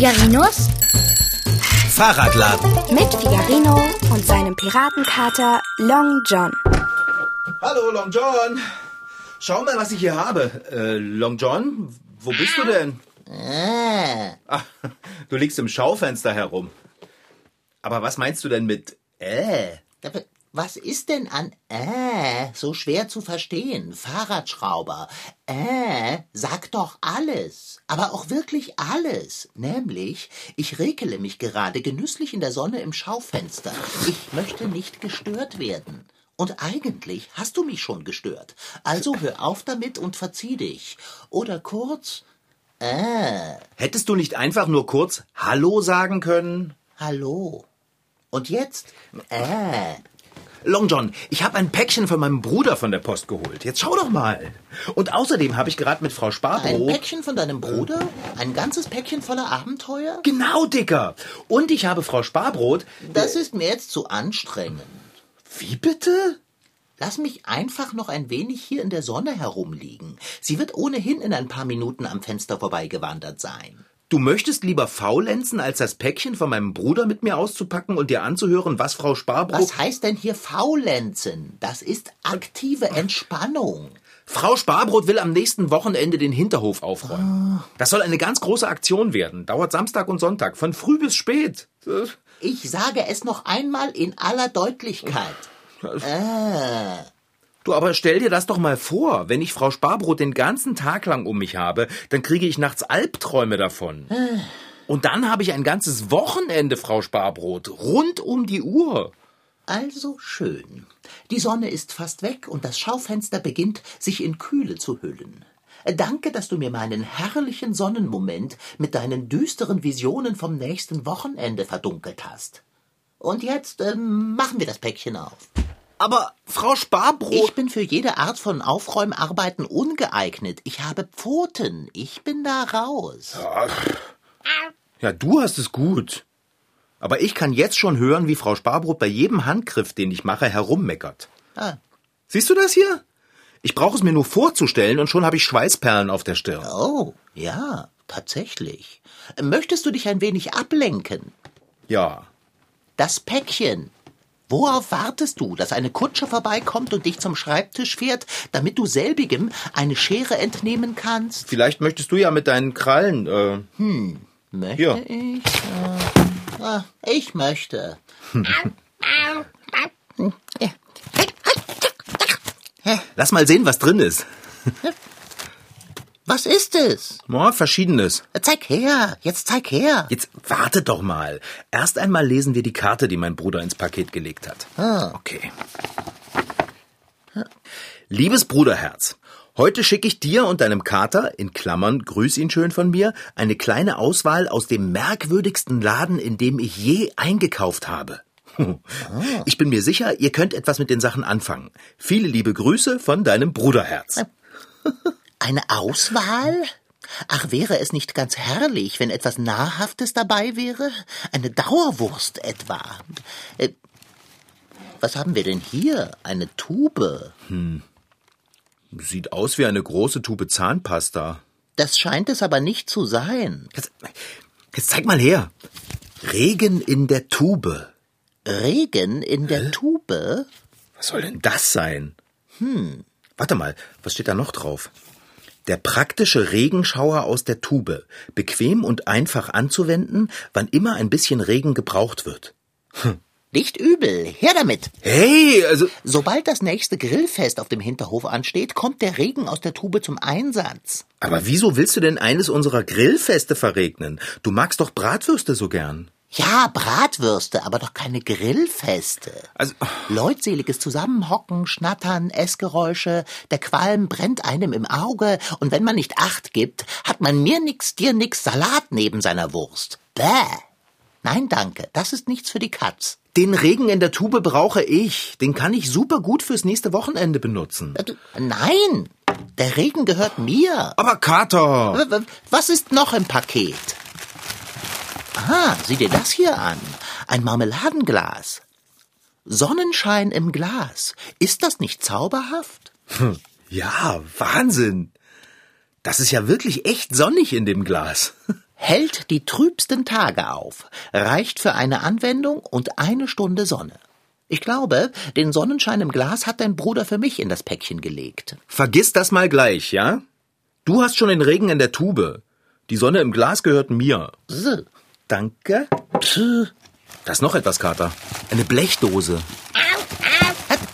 Figarinos Fahrradladen. mit Figarino und seinem Piratenkater Long John. Hallo, Long John. Schau mal, was ich hier habe. Äh, Long John, wo bist du denn? Äh, Ach, du liegst im Schaufenster herum. Aber was meinst du denn mit äh? Was ist denn an äh so schwer zu verstehen? Fahrradschrauber. Äh, sag doch alles. Aber auch wirklich alles. Nämlich, ich rekele mich gerade genüsslich in der Sonne im Schaufenster. Ich möchte nicht gestört werden. Und eigentlich hast du mich schon gestört. Also hör auf damit und verzieh dich. Oder kurz, äh, Hättest du nicht einfach nur kurz Hallo sagen können? hallo. Und jetzt, äh. Long John, ich habe ein Päckchen von meinem Bruder von der Post geholt. Jetzt schau doch mal. Und außerdem habe ich gerade mit Frau Ein Sparbrot... Päckchen von deinem Bruder? Ein ganzes Päckchen voller Abenteuer? Genau, Dicker. Und ich habe Frau Sparbrot... Das ist mir jetzt zu anstrengend. Wie bitte? Lass mich einfach noch ein wenig hier in der Sonne herumliegen. Sie wird ohnehin in ein paar Minuten am Fenster vorbeigewandert sein. Du möchtest lieber faulenzen, als das Päckchen von meinem Bruder mit mir auszupacken und dir anzuhören, was Frau Sparbrot... Was heißt denn hier faulenzen? Das ist aktive Entspannung. Frau Sparbrot will am nächsten Wochenende den Hinterhof aufräumen. Das soll eine ganz große Aktion werden. Dauert Samstag und Sonntag, von früh bis spät. Ich sage es noch einmal in aller Deutlichkeit. Äh, Du, aber stell dir das doch mal vor, wenn ich Frau Sparbrot den ganzen Tag lang um mich habe, dann kriege ich nachts Albträume davon. Und dann habe ich ein ganzes Wochenende, Frau Sparbrot, rund um die Uhr. also schön. Die Sonne ist fast weg und das Schaufenster beginnt, sich in Kühle zu hüllen. Danke, dass du mir meinen herrlichen Sonnenmoment mit deinen düsteren Visionen vom nächsten Wochenende verdunkelt hast. Und jetzt ähm, machen wir das Päckchen auf. Aber Frau Sparbrot. Ich bin für jede Art von Aufräumarbeiten ungeeignet. Ich habe Pfoten. Ich bin da raus. Ja, du hast es gut. Aber ich kann jetzt schon hören, wie Frau Sparbrot bei jedem Handgriff, den ich mache, herummeckert. Ah, Siehst du das hier? Ich brauche es mir nur vorzustellen und schon habe ich Schweißperlen auf der Stirn. oh, ja, tatsächlich. Möchtest du dich ein wenig ablenken? Ja. Das Päckchen. Worauf wartest du, dass eine Kutsche vorbeikommt und dich zum Schreibtisch fährt, damit du selbigem eine Schere entnehmen kannst? Vielleicht möchtest du ja mit deinen Krallen, äh, Möchte Ja. ich? Äh, ah, ich möchte. lass mal sehen, was drin ist. Was ist es? Ja, verschiedenes. Zeig her, jetzt zeig her. Jetzt warte doch mal. Erst einmal lesen wir die Karte, die mein Bruder ins Paket gelegt hat. Ah. Okay. Liebes Bruderherz, heute schicke ich dir und deinem Kater, in Klammern, grüß ihn schön von mir, eine kleine Auswahl aus dem merkwürdigsten Laden, in dem ich je eingekauft habe. Ich bin mir sicher, ihr könnt etwas mit den Sachen anfangen. Viele liebe Grüße von deinem Bruderherz. Eine Auswahl? Ach, wäre es nicht ganz herrlich, wenn etwas Nahrhaftes dabei wäre? Eine Dauerwurst etwa? Äh, was haben wir denn hier? Eine Tube. Sieht aus wie eine große Tube Zahnpasta. Das scheint es aber nicht zu sein. Jetzt, jetzt zeig mal her. Regen in der Tube. Regen in der Tube? Was soll denn das sein? Hm. Warte mal, was steht da noch drauf? Der praktische Regenschauer aus der Tube. Bequem und einfach anzuwenden, wann immer ein bisschen Regen gebraucht wird. Nicht übel. Her damit. Hey, also. Sobald das nächste Grillfest auf dem Hinterhof ansteht, kommt der Regen aus der Tube zum Einsatz. Aber wieso willst du denn eines unserer Grillfeste verregnen? Du magst doch Bratwürste so gern. Ja, Bratwürste, aber doch keine Grillfeste. Also. Leutseliges Zusammenhocken, Schnattern, Essgeräusche, der Qualm brennt einem im Auge und wenn man nicht Acht gibt, hat man mir nix, dir nix Salat neben seiner Wurst. Bäh. Nein, danke, das ist nichts für die Katz. Den Regen in der Tube brauche ich. Den kann ich super gut fürs nächste Wochenende benutzen. Nein, der Regen gehört mir. Aber Kater! Was ist noch im Paket? Aha, sieh dir das hier an. Ein Marmeladenglas. Sonnenschein im Glas. Ist das nicht zauberhaft? Ja, Wahnsinn. Das ist ja wirklich echt sonnig in dem Glas. hält die trübsten Tage auf, reicht für eine Anwendung und eine Stunde Sonne. Ich glaube, den Sonnenschein im Glas hat dein Bruder für mich in das Päckchen gelegt. Vergiss das mal gleich, ja? Du hast schon den Regen in der Tube. Die Sonne im Glas gehört mir. So. Danke. Da ist noch etwas, Kater. Eine Blechdose.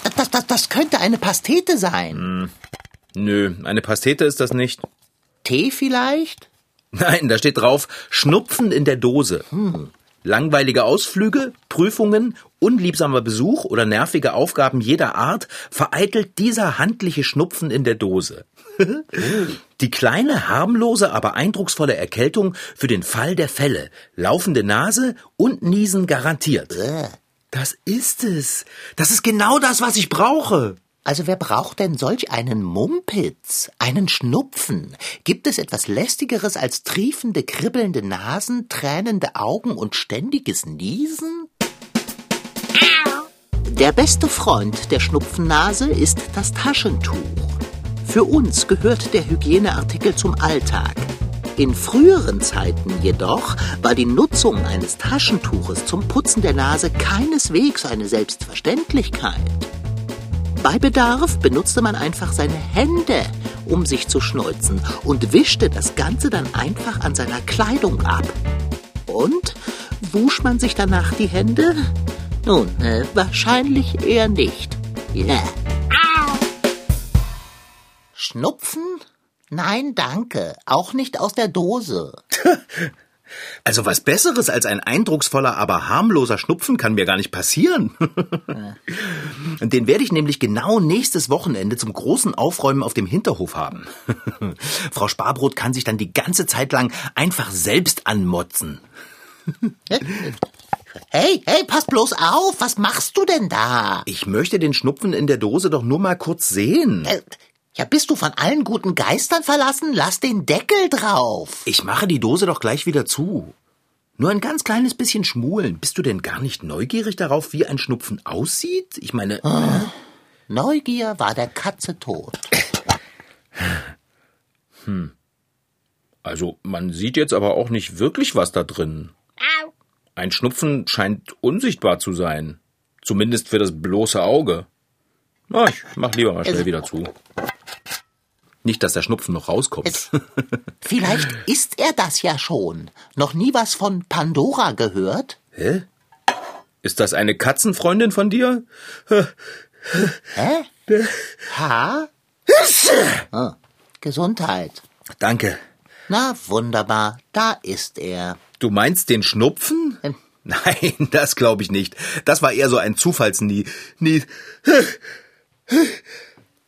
Das, das, das, das könnte eine Pastete sein. Nö, eine Pastete ist das nicht. Tee vielleicht? Nein, da steht drauf Schnupfen in der Dose. Langweilige Ausflüge, Prüfungen, unliebsamer Besuch oder nervige Aufgaben jeder Art vereitelt dieser handliche Schnupfen in der Dose. Die kleine, harmlose, aber eindrucksvolle Erkältung für den Fall der Fälle. Laufende Nase und Niesen garantiert. Das ist es. Das ist genau das, was ich brauche. Also wer braucht denn solch einen Mumpitz, einen Schnupfen? Gibt es etwas lästigeres als triefende, kribbelnde Nasen, tränende Augen und ständiges Niesen? Der beste Freund der Schnupfennase ist das Taschentuch. Für uns gehört der Hygieneartikel zum Alltag. In früheren Zeiten jedoch war die Nutzung eines Taschentuches zum Putzen der Nase keineswegs eine Selbstverständlichkeit. Bei Bedarf benutzte man einfach seine Hände, um sich zu schneuzen und wischte das Ganze dann einfach an seiner Kleidung ab. Und wusch man sich danach die Hände? Nun, äh, wahrscheinlich eher nicht. Ja. Schnupfen? Nein, danke. Auch nicht aus der Dose. Also was Besseres als ein eindrucksvoller, aber harmloser Schnupfen kann mir gar nicht passieren. Und Den werde ich nämlich genau nächstes Wochenende zum großen Aufräumen auf dem Hinterhof haben. Frau Sparbrot kann sich dann die ganze Zeit lang einfach selbst anmotzen. Hey, hey, pass bloß auf. Was machst du denn da? Ich möchte den Schnupfen in der Dose doch nur mal kurz sehen. Ja, bist du von allen guten Geistern verlassen? Lass den Deckel drauf. Ich mache die Dose doch gleich wieder zu. Nur ein ganz kleines bisschen schmulen. Bist du denn gar nicht neugierig darauf, wie ein Schnupfen aussieht? Ich meine, Neugier war der Katze tot. also man sieht jetzt aber auch nicht wirklich was da drin. Ein Schnupfen scheint unsichtbar zu sein. Zumindest für das bloße Auge. Na, ich mach lieber mal schnell wieder zu. Nicht, dass der Schnupfen noch rauskommt. Vielleicht ist er das ja schon. Noch nie was von Pandora gehört? Hä? Ist das eine Katzenfreundin von dir? Hä? Ha? Ah, Gesundheit. Danke. Na, wunderbar. Da ist er. Du meinst den Schnupfen? Ähm. Nein, das glaube ich nicht. Das war eher so ein Zufallsnie. Nie.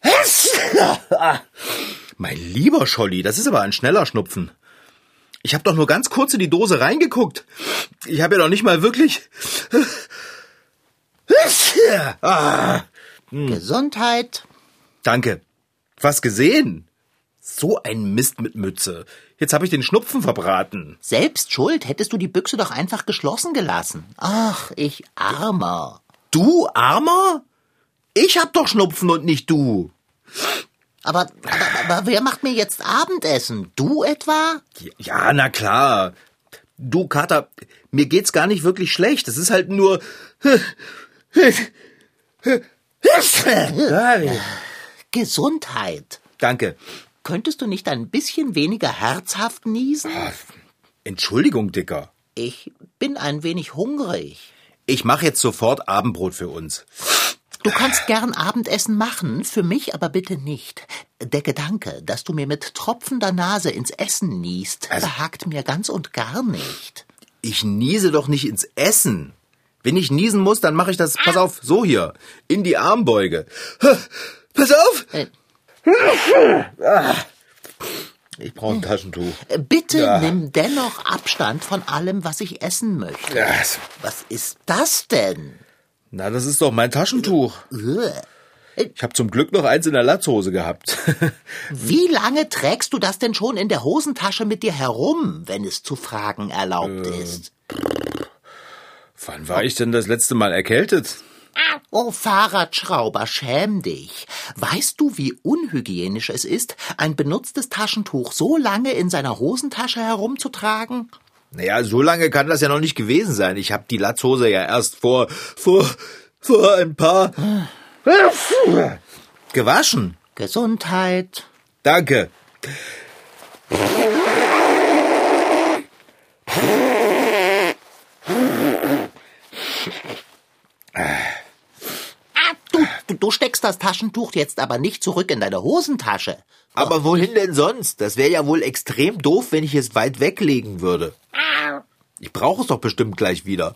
Mein lieber Scholli, das ist aber ein schneller Schnupfen. Ich habe doch nur ganz kurz in die Dose reingeguckt. Ich habe ja noch nicht mal wirklich. Ah, Gesundheit. danke. Was gesehen? So ein Mist mit Mütze. Jetzt habe ich den Schnupfen verbraten. Selbst schuld. Hättest du die Büchse doch einfach geschlossen gelassen. Ach, ich armer. Du Armer? Ich hab doch Schnupfen und nicht du. Aber, aber, aber wer macht mir jetzt Abendessen? Du etwa? Ja, na klar. Du, Kater, mir geht's gar nicht wirklich schlecht. Es ist halt nur. Gesundheit. Danke. Könntest du nicht ein bisschen weniger herzhaft niesen? Entschuldigung, Dicker. Ich bin ein wenig hungrig. Ich mache jetzt sofort Abendbrot für uns. Du kannst gern Abendessen machen, für mich aber bitte nicht. Der Gedanke, dass du mir mit tropfender Nase ins Essen niest, Also- behagt mir ganz und gar nicht. Ich niese doch nicht ins Essen. Wenn ich niesen muss, dann mache ich das, pass auf, so hier, in die Armbeuge. Pass auf! Äh, Ich brauche ein Taschentuch. bitte Ja. nimm dennoch Abstand von allem, was ich essen möchte. Ja, Was ist das denn? Na, das ist doch mein Taschentuch. Ich habe zum Glück noch eins in der Latzhose gehabt. Wie lange trägst du das denn schon in der Hosentasche mit dir herum, wenn es zu fragen erlaubt Äh. ist? Wann war ich denn das letzte Mal erkältet? Oh, Fahrradschrauber, schäm dich. Weißt du, wie unhygienisch es ist, ein benutztes Taschentuch so lange in seiner Hosentasche herumzutragen? Naja, so lange kann das ja noch nicht gewesen sein. Ich habe die Latzhose ja erst vor, vor, vor ein paar gewaschen. Gesundheit. Danke. Du, steckst das Taschentuch jetzt aber nicht zurück in deine Hosentasche. Aber wohin denn sonst? Das wäre ja wohl extrem doof, wenn ich es weit weglegen würde. Ich brauche es doch bestimmt gleich wieder.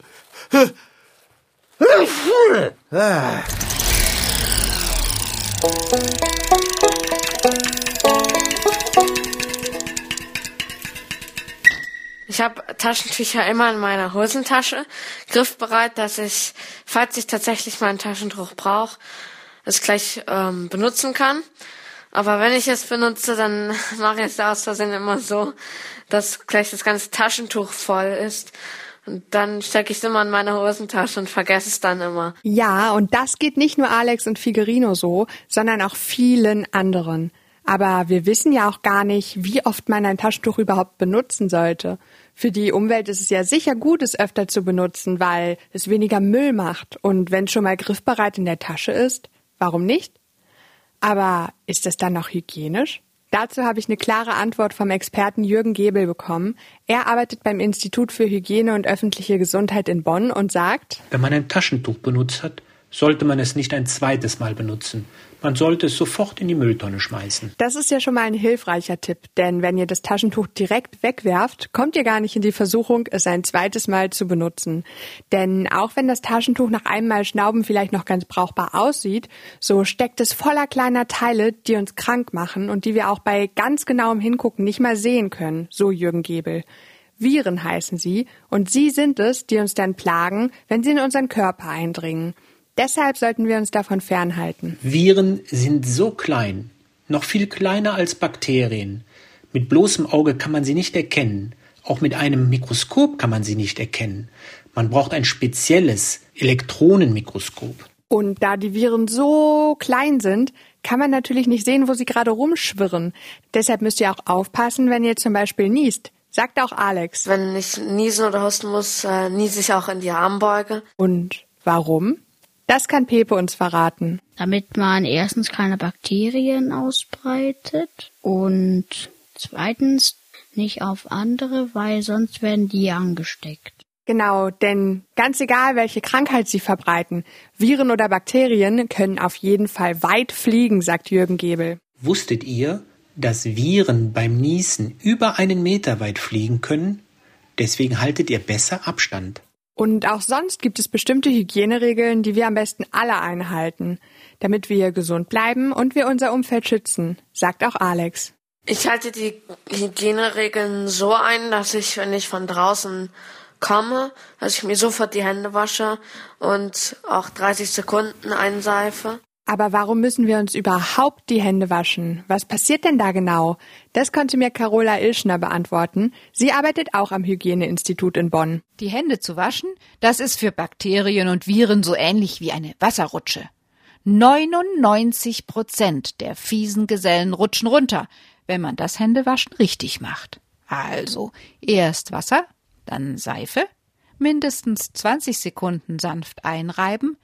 Ich habe Taschentücher immer in meiner Hosentasche, griffbereit, dass ich, falls ich tatsächlich mal ein Taschentuch brauche, es gleich ähm, benutzen kann. Aber wenn ich es benutze, dann mache ich es aus Versehen immer so, dass gleich das ganze Taschentuch voll ist. Und dann stecke ich es immer in meine Hosentasche und vergesse es dann immer. Ja, und das geht nicht nur Alex und Figerino so, sondern auch vielen anderen. Aber wir wissen ja auch gar nicht, wie oft man ein Taschentuch überhaupt benutzen sollte. Für die Umwelt ist es ja sicher gut, es öfter zu benutzen, weil es weniger Müll macht. Und wenn es schon mal griffbereit in der Tasche ist, warum nicht? Aber ist es dann noch hygienisch? Dazu habe ich eine klare Antwort vom Experten Jürgen Gebel bekommen. Er arbeitet beim Institut für Hygiene und öffentliche Gesundheit in Bonn und sagt, Wenn man ein Taschentuch benutzt hat, sollte man es nicht ein zweites Mal benutzen. Man sollte es sofort in die Mülltonne schmeißen. Das ist ja schon mal ein hilfreicher Tipp, denn wenn ihr das Taschentuch direkt wegwerft, kommt ihr gar nicht in die Versuchung, es ein zweites Mal zu benutzen. Denn auch wenn das Taschentuch nach einem Mal Schnauben vielleicht noch ganz brauchbar aussieht, so steckt es voller kleiner Teile, die uns krank machen und die wir auch bei ganz genauem Hingucken nicht mal sehen können, so Jürgen Gebel. Viren heißen sie, und sie sind es, die uns dann plagen, wenn sie in unseren Körper eindringen. Deshalb sollten wir uns davon fernhalten. Viren sind so klein, noch viel kleiner als Bakterien. Mit bloßem Auge kann man sie nicht erkennen. Auch mit einem Mikroskop kann man sie nicht erkennen. Man braucht ein spezielles Elektronenmikroskop. Und da die Viren so klein sind, kann man natürlich nicht sehen, wo sie gerade rumschwirren. Deshalb müsst ihr auch aufpassen, wenn ihr zum Beispiel niest. Sagt auch Alex. Wenn ich niesen oder husten muss, äh, niese ich auch in die Armbeuge. Und warum? Das kann Pepe uns verraten. damit man erstens keine Bakterien ausbreitet und zweitens nicht auf andere, weil sonst werden die angesteckt. Genau, denn ganz egal, welche Krankheit sie verbreiten, Viren oder Bakterien können auf jeden Fall weit fliegen, sagt Jürgen Gebel. Wusstet ihr, dass Viren beim Niesen über einen Meter weit fliegen können? Deswegen haltet ihr besser Abstand. Und auch sonst gibt es bestimmte Hygieneregeln, die wir am besten alle einhalten, damit wir gesund bleiben und wir unser Umfeld schützen, sagt auch Alex. Ich halte die Hygieneregeln so ein, dass ich, wenn ich von draußen komme, dass ich mir sofort die Hände wasche und auch 30 Sekunden einseife. Aber warum müssen wir uns überhaupt die Hände waschen? Was passiert denn da genau? Das konnte mir Carola Ilschner beantworten. Sie arbeitet auch am Hygieneinstitut in Bonn. Die Hände zu waschen, das ist für Bakterien und Viren so ähnlich wie eine Wasserrutsche. 99 Prozent der fiesen Gesellen rutschen runter, wenn man das Händewaschen richtig macht. Also erst Wasser, dann Seife, mindestens 20 Sekunden sanft einreiben,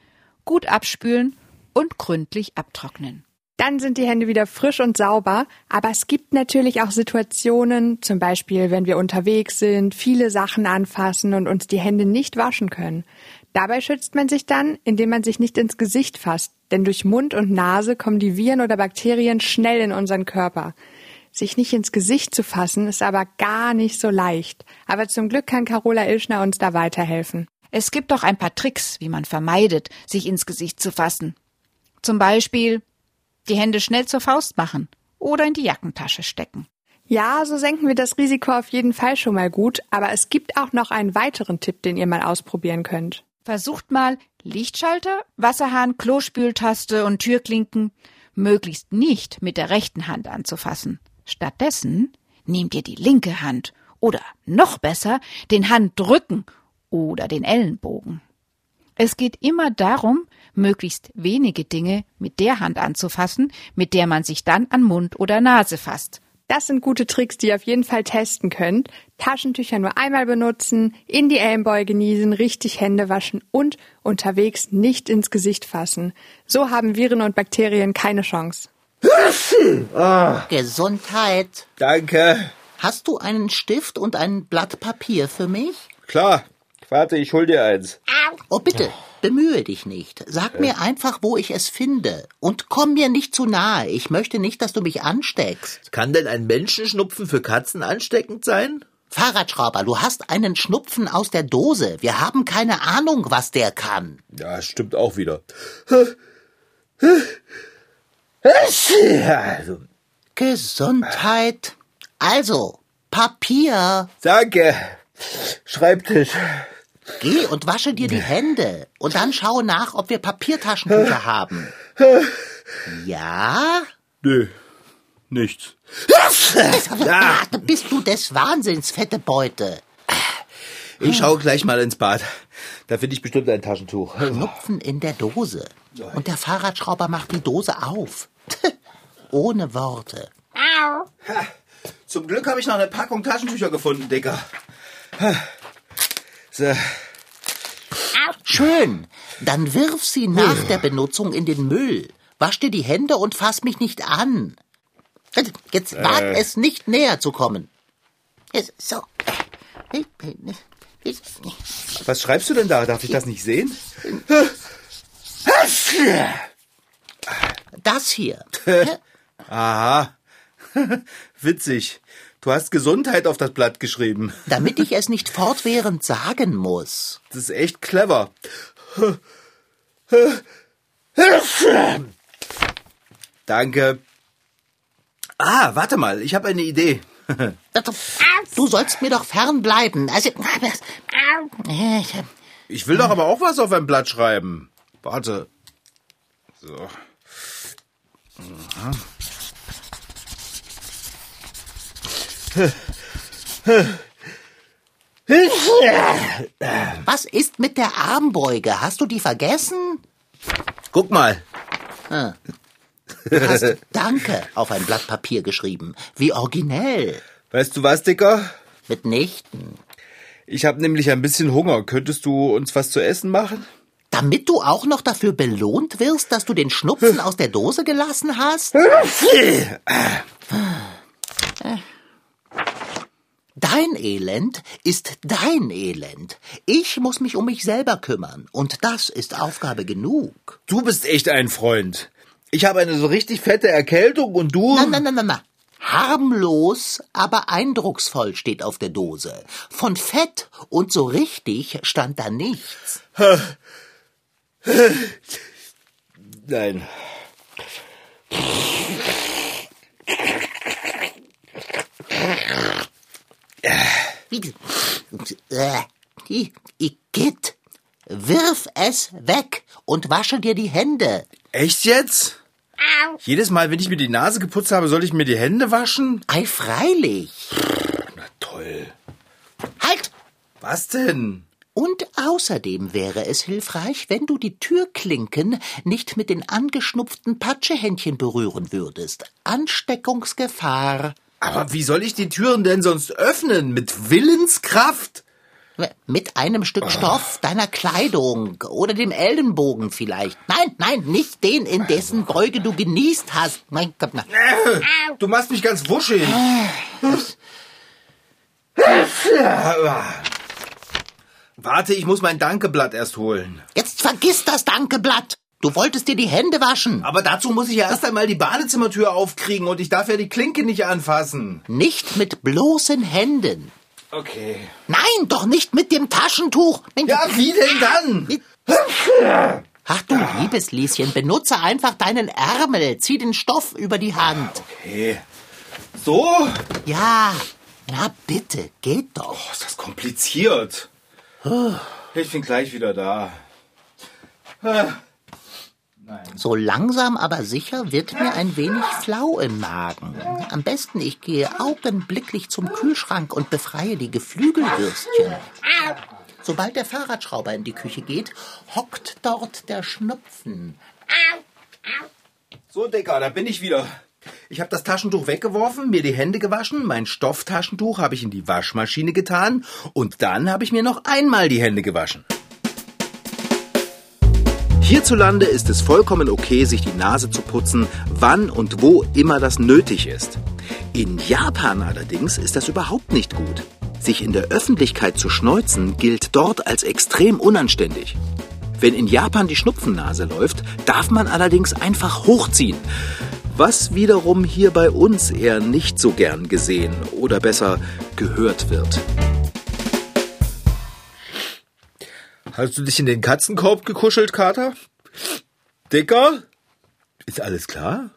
gut abspülen und gründlich abtrocknen. Dann sind die Hände wieder frisch und sauber, aber es gibt natürlich auch Situationen, zum Beispiel wenn wir unterwegs sind, viele Sachen anfassen und uns die Hände nicht waschen können. Dabei schützt man sich dann, indem man sich nicht ins Gesicht fasst, denn durch Mund und Nase kommen die Viren oder Bakterien schnell in unseren Körper. Sich nicht ins Gesicht zu fassen, ist aber gar nicht so leicht. Aber zum Glück kann Carola Ilschner uns da weiterhelfen. Es gibt doch ein paar Tricks, wie man vermeidet, sich ins Gesicht zu fassen. Zum Beispiel die Hände schnell zur Faust machen oder in die Jackentasche stecken. Ja, so senken wir das Risiko auf jeden Fall schon mal gut, aber es gibt auch noch einen weiteren Tipp, den ihr mal ausprobieren könnt. Versucht mal Lichtschalter, Wasserhahn, Klospültaste und Türklinken möglichst nicht mit der rechten Hand anzufassen. Stattdessen nehmt ihr die linke Hand oder noch besser den Handrücken oder den Ellenbogen. Es geht immer darum, möglichst wenige Dinge mit der Hand anzufassen, mit der man sich dann an Mund oder Nase fasst. Das sind gute Tricks, die ihr auf jeden Fall testen könnt. Taschentücher nur einmal benutzen, in die Ellenbeuge niesen, richtig Hände waschen und unterwegs nicht ins Gesicht fassen. So haben Viren und Bakterien keine Chance. Gesundheit. Danke. Hast du einen Stift und ein Blatt Papier für mich? Klar. Warte, ich hol dir eins. Oh, bitte, bemühe dich nicht. Sag mir einfach, wo ich es finde. Und komm mir nicht zu nahe. Ich möchte nicht, dass du mich ansteckst. Kann denn ein Menschenschnupfen für Katzen ansteckend sein? Fahrradschrauber, du hast einen Schnupfen aus der Dose. Wir haben keine Ahnung, was der kann. Ja, stimmt auch wieder. Also, Gesundheit. Also, Papier. danke. Schreibtisch. Geh und wasche dir die Hände. Und dann schau nach, ob wir Papiertaschentücher haben. Ja? Nö, nichts. Ja. Bist du des Wahnsinns, fette Beute. Ich schau gleich mal ins Bad. Da finde ich bestimmt ein Taschentuch. Schnupfen in der Dose. Und der Fahrradschrauber macht die Dose auf. Ohne Worte. Zum Glück habe ich noch eine Packung Taschentücher gefunden, Dicker. So. Schön. Dann wirf sie nach der Benutzung in den Müll. Wasch dir die Hände und fass mich nicht an. Jetzt wag es nicht näher zu kommen. So. Was schreibst du denn da? Darf ich das nicht sehen? Das hier. Aha. Witzig. Du hast Gesundheit auf das Blatt geschrieben. Damit ich es nicht fortwährend sagen muss. Das ist echt clever. Danke. Ah, warte mal, ich habe eine Idee. Du sollst mir doch fernbleiben. Also, Ich will doch aber auch was auf ein Blatt schreiben. Warte. So. Was ist mit der Armbeuge? Hast du die vergessen? Guck mal. Du hast Danke auf ein Blatt Papier geschrieben. Wie originell. Weißt du was, Dicker? Mitnichten. Ich habe nämlich ein bisschen Hunger. Könntest du uns was zu essen machen? Damit du auch noch dafür belohnt wirst, dass du den Schnupfen aus der Dose gelassen hast? Dein Elend ist dein Elend. Ich muss mich um mich selber kümmern. Und das ist Aufgabe genug. Du bist echt ein Freund. Ich habe eine so richtig fette Erkältung und du. Na, na, na, na, na. Harmlos, aber eindrucksvoll steht auf der Dose. Von Fett und so richtig stand da nichts. Nein. Wie- Äh, I- Igitt. Wirf es weg und wasche dir die Hände. Echt jetzt? Jedes Mal, wenn ich mir die Nase geputzt habe, soll ich mir die Hände waschen? Ei, freilich. Na toll. Halt! Was denn? Und außerdem wäre es hilfreich, wenn du die Türklinken nicht mit den angeschnupften Patschehändchen berühren würdest. Ansteckungsgefahr. Aber wie soll ich die Türen denn sonst öffnen? Mit Willenskraft? Mit einem Stück Stoff deiner Kleidung oder dem Ellenbogen vielleicht. Nein, nein, nicht den, in dessen Beuge du genießt hast. Mein Gott, na. Du machst mich ganz wuschig. Warte, ich muss mein Dankeblatt erst holen. Jetzt vergiss das Dankeblatt. Du wolltest dir die Hände waschen. Aber dazu muss ich ja erst einmal die Badezimmertür aufkriegen und ich darf ja die Klinke nicht anfassen. Nicht mit bloßen Händen. Okay. Nein, doch nicht mit dem Taschentuch. Ja, wie denn dann? Ach du liebes Lieschen, benutze einfach deinen Ärmel. Zieh den Stoff über die Hand. Okay. So? Ja, na bitte, geht doch. Oh, ist das kompliziert. Ich bin gleich wieder da. So langsam aber sicher wird mir ein wenig flau im Magen. Am besten ich gehe augenblicklich zum Kühlschrank und befreie die Geflügelwürstchen. Sobald der Fahrradschrauber in die Küche geht, hockt dort der Schnupfen. So, Dicker, da bin ich wieder. Ich habe das Taschentuch weggeworfen, mir die Hände gewaschen, mein Stofftaschentuch habe ich in die Waschmaschine getan und dann habe ich mir noch einmal die Hände gewaschen. Hierzulande ist es vollkommen okay, sich die Nase zu putzen, wann und wo immer das nötig ist. In Japan allerdings ist das überhaupt nicht gut. Sich in der Öffentlichkeit zu schneuzen gilt dort als extrem unanständig. Wenn in Japan die Schnupfennase läuft, darf man allerdings einfach hochziehen. Was wiederum hier bei uns eher nicht so gern gesehen oder besser gehört wird. Hast du dich in den Katzenkorb gekuschelt, Kater? Dicker? Ist alles klar?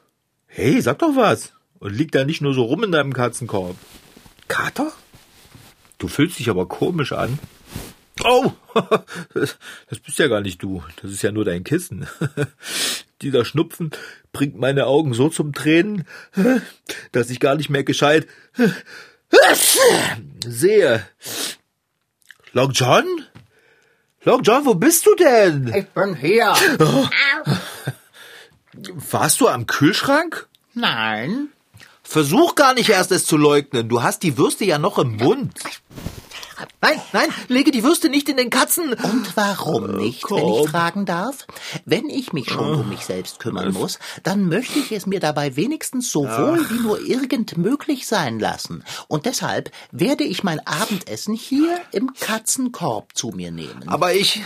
Hey, sag doch was. Und liegt da nicht nur so rum in deinem Katzenkorb. Kater? Du fühlst dich aber komisch an. Oh, das bist ja gar nicht du. Das ist ja nur dein Kissen. Dieser Schnupfen bringt meine Augen so zum Tränen, dass ich gar nicht mehr gescheit sehe. Long John? Long John, wo bist du denn? Ich bin hier. Warst du am Kühlschrank? Nein. Versuch gar nicht erst es zu leugnen. Du hast die Würste ja noch im Mund. Nein, nein, lege die Würste nicht in den Katzen. Und warum nicht, wenn ich fragen darf? Wenn ich mich schon um mich selbst kümmern muss, dann möchte ich es mir dabei wenigstens so wohl wie nur irgend möglich sein lassen. Und deshalb werde ich mein Abendessen hier im Katzenkorb zu mir nehmen. Aber ich.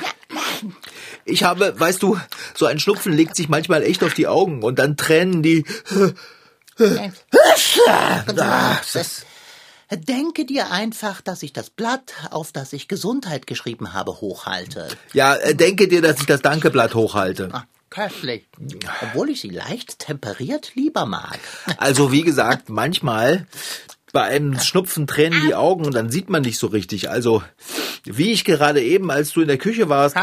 Ich habe, weißt du, so ein Schnupfen legt sich manchmal echt auf die Augen und dann Tränen die. Das- Denke dir einfach, dass ich das Blatt, auf das ich Gesundheit geschrieben habe, hochhalte. Ja, äh, denke dir, dass ich das Dankeblatt hochhalte. Ah, köstlich. Obwohl ich sie leicht temperiert lieber mag. Also wie gesagt, manchmal bei einem Schnupfen tränen die Augen und dann sieht man nicht so richtig. Also wie ich gerade eben, als du in der Küche warst.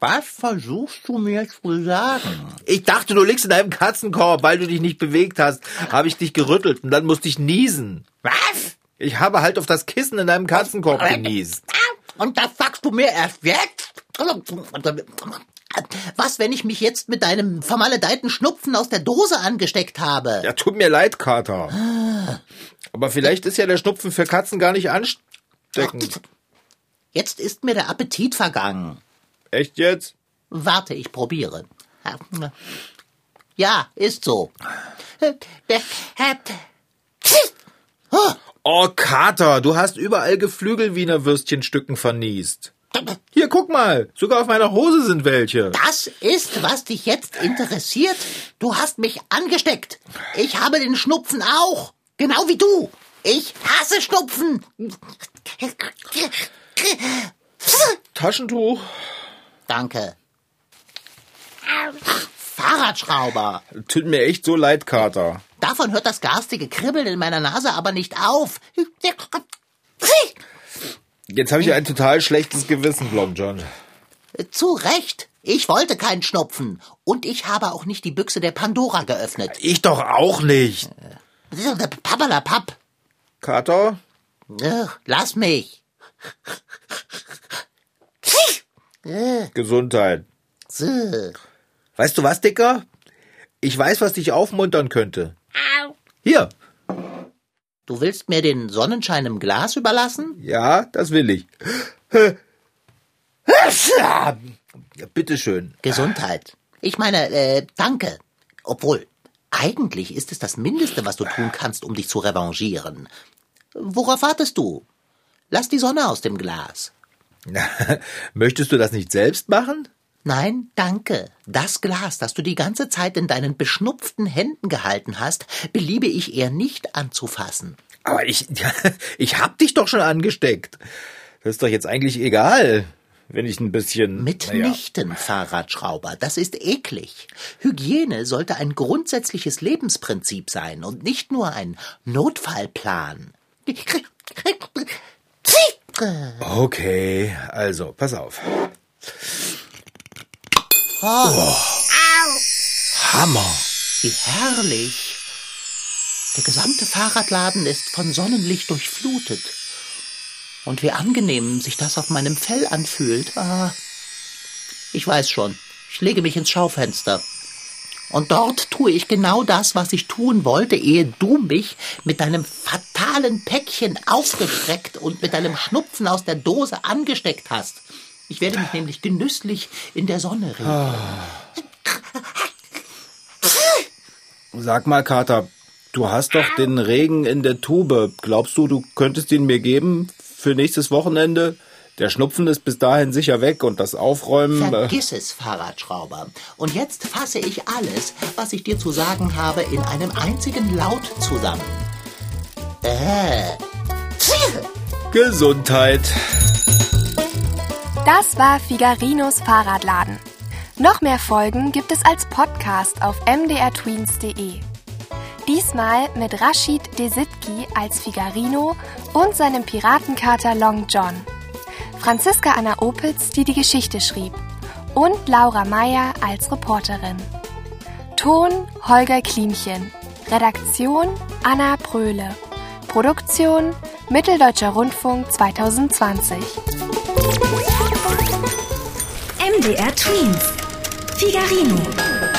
Was versuchst du mir zu sagen? Ich dachte, du liegst in deinem Katzenkorb, weil du dich nicht bewegt hast. Habe ich dich gerüttelt und dann musste ich niesen. Was? Ich habe halt auf das Kissen in deinem Katzenkorb genießt. Und das sagst du mir erst jetzt? Was, wenn ich mich jetzt mit deinem vermaledeiten Schnupfen aus der Dose angesteckt habe? Ja, tut mir leid, Kater. Aber vielleicht ist ja der Schnupfen für Katzen gar nicht ansteckend. Jetzt ist mir der Appetit vergangen. Echt jetzt? Warte, ich probiere. Ja, ist so. Oh, Kater, du hast überall Geflügelwiener Würstchenstücken verniest. Hier, guck mal, sogar auf meiner Hose sind welche. Das ist, was dich jetzt interessiert. Du hast mich angesteckt. Ich habe den Schnupfen auch. Genau wie du. Ich hasse Schnupfen. Taschentuch? Danke. Fahrradschrauber. Tut mir echt so leid, Kater. Davon hört das garstige Kribbeln in meiner Nase aber nicht auf. Jetzt habe ich ein total schlechtes Gewissen, Long John. Zu Recht. Ich wollte keinen Schnupfen. Und ich habe auch nicht die Büchse der Pandora geöffnet. Ich doch auch nicht. Pappalapapp. Kater? Lass mich. Gesundheit. Weißt du was, Dicker? Ich weiß, was dich aufmuntern könnte. Hier. Du willst mir den Sonnenschein im Glas überlassen? Ja, das will ich. Ja, bitteschön. Gesundheit. Ich meine, äh, danke. Obwohl, eigentlich ist es das Mindeste, was du tun kannst, um dich zu revanchieren. Worauf wartest du? Lass die Sonne aus dem Glas. Möchtest du das nicht selbst machen? Nein, danke. Das Glas, das du die ganze Zeit in deinen beschnupften Händen gehalten hast, beliebe ich eher nicht anzufassen. Aber ich, ich hab dich doch schon angesteckt. Das ist doch jetzt eigentlich egal, wenn ich ein bisschen. Mitnichten, Fahrradschrauber. Das ist eklig. Hygiene sollte ein grundsätzliches Lebensprinzip sein und nicht nur ein Notfallplan. Okay, also, pass auf. Oh, Hammer. wie herrlich. Der gesamte Fahrradladen ist von Sonnenlicht durchflutet. Und wie angenehm sich das auf meinem Fell anfühlt. Ah, ich weiß schon. Ich lege mich ins Schaufenster. Und dort tue ich genau das, was ich tun wollte, ehe du mich mit deinem fatalen Päckchen aufgestreckt und mit deinem Schnupfen aus der Dose angesteckt hast. Ich werde mich nämlich genüsslich in der Sonne regen. Sag mal, Kater, du hast doch den Regen in der Tube. Glaubst du, du könntest ihn mir geben für nächstes Wochenende? Der Schnupfen ist bis dahin sicher weg und das Aufräumen. Äh Vergiss es, Fahrradschrauber. Und jetzt fasse ich alles, was ich dir zu sagen habe, in einem einzigen Laut zusammen. Äh. Gesundheit. Das war Figarinos Fahrradladen. Noch mehr Folgen gibt es als Podcast auf mdrtweens.de. Diesmal mit Rashid Desitki als Figarino und seinem Piratenkater Long John. Franziska Anna Opitz, die die Geschichte schrieb. Und Laura Meyer als Reporterin. Ton Holger Klimchen. Redaktion Anna Pröhle. Produktion Mitteldeutscher Rundfunk 2020. MDR Twins. Figarino.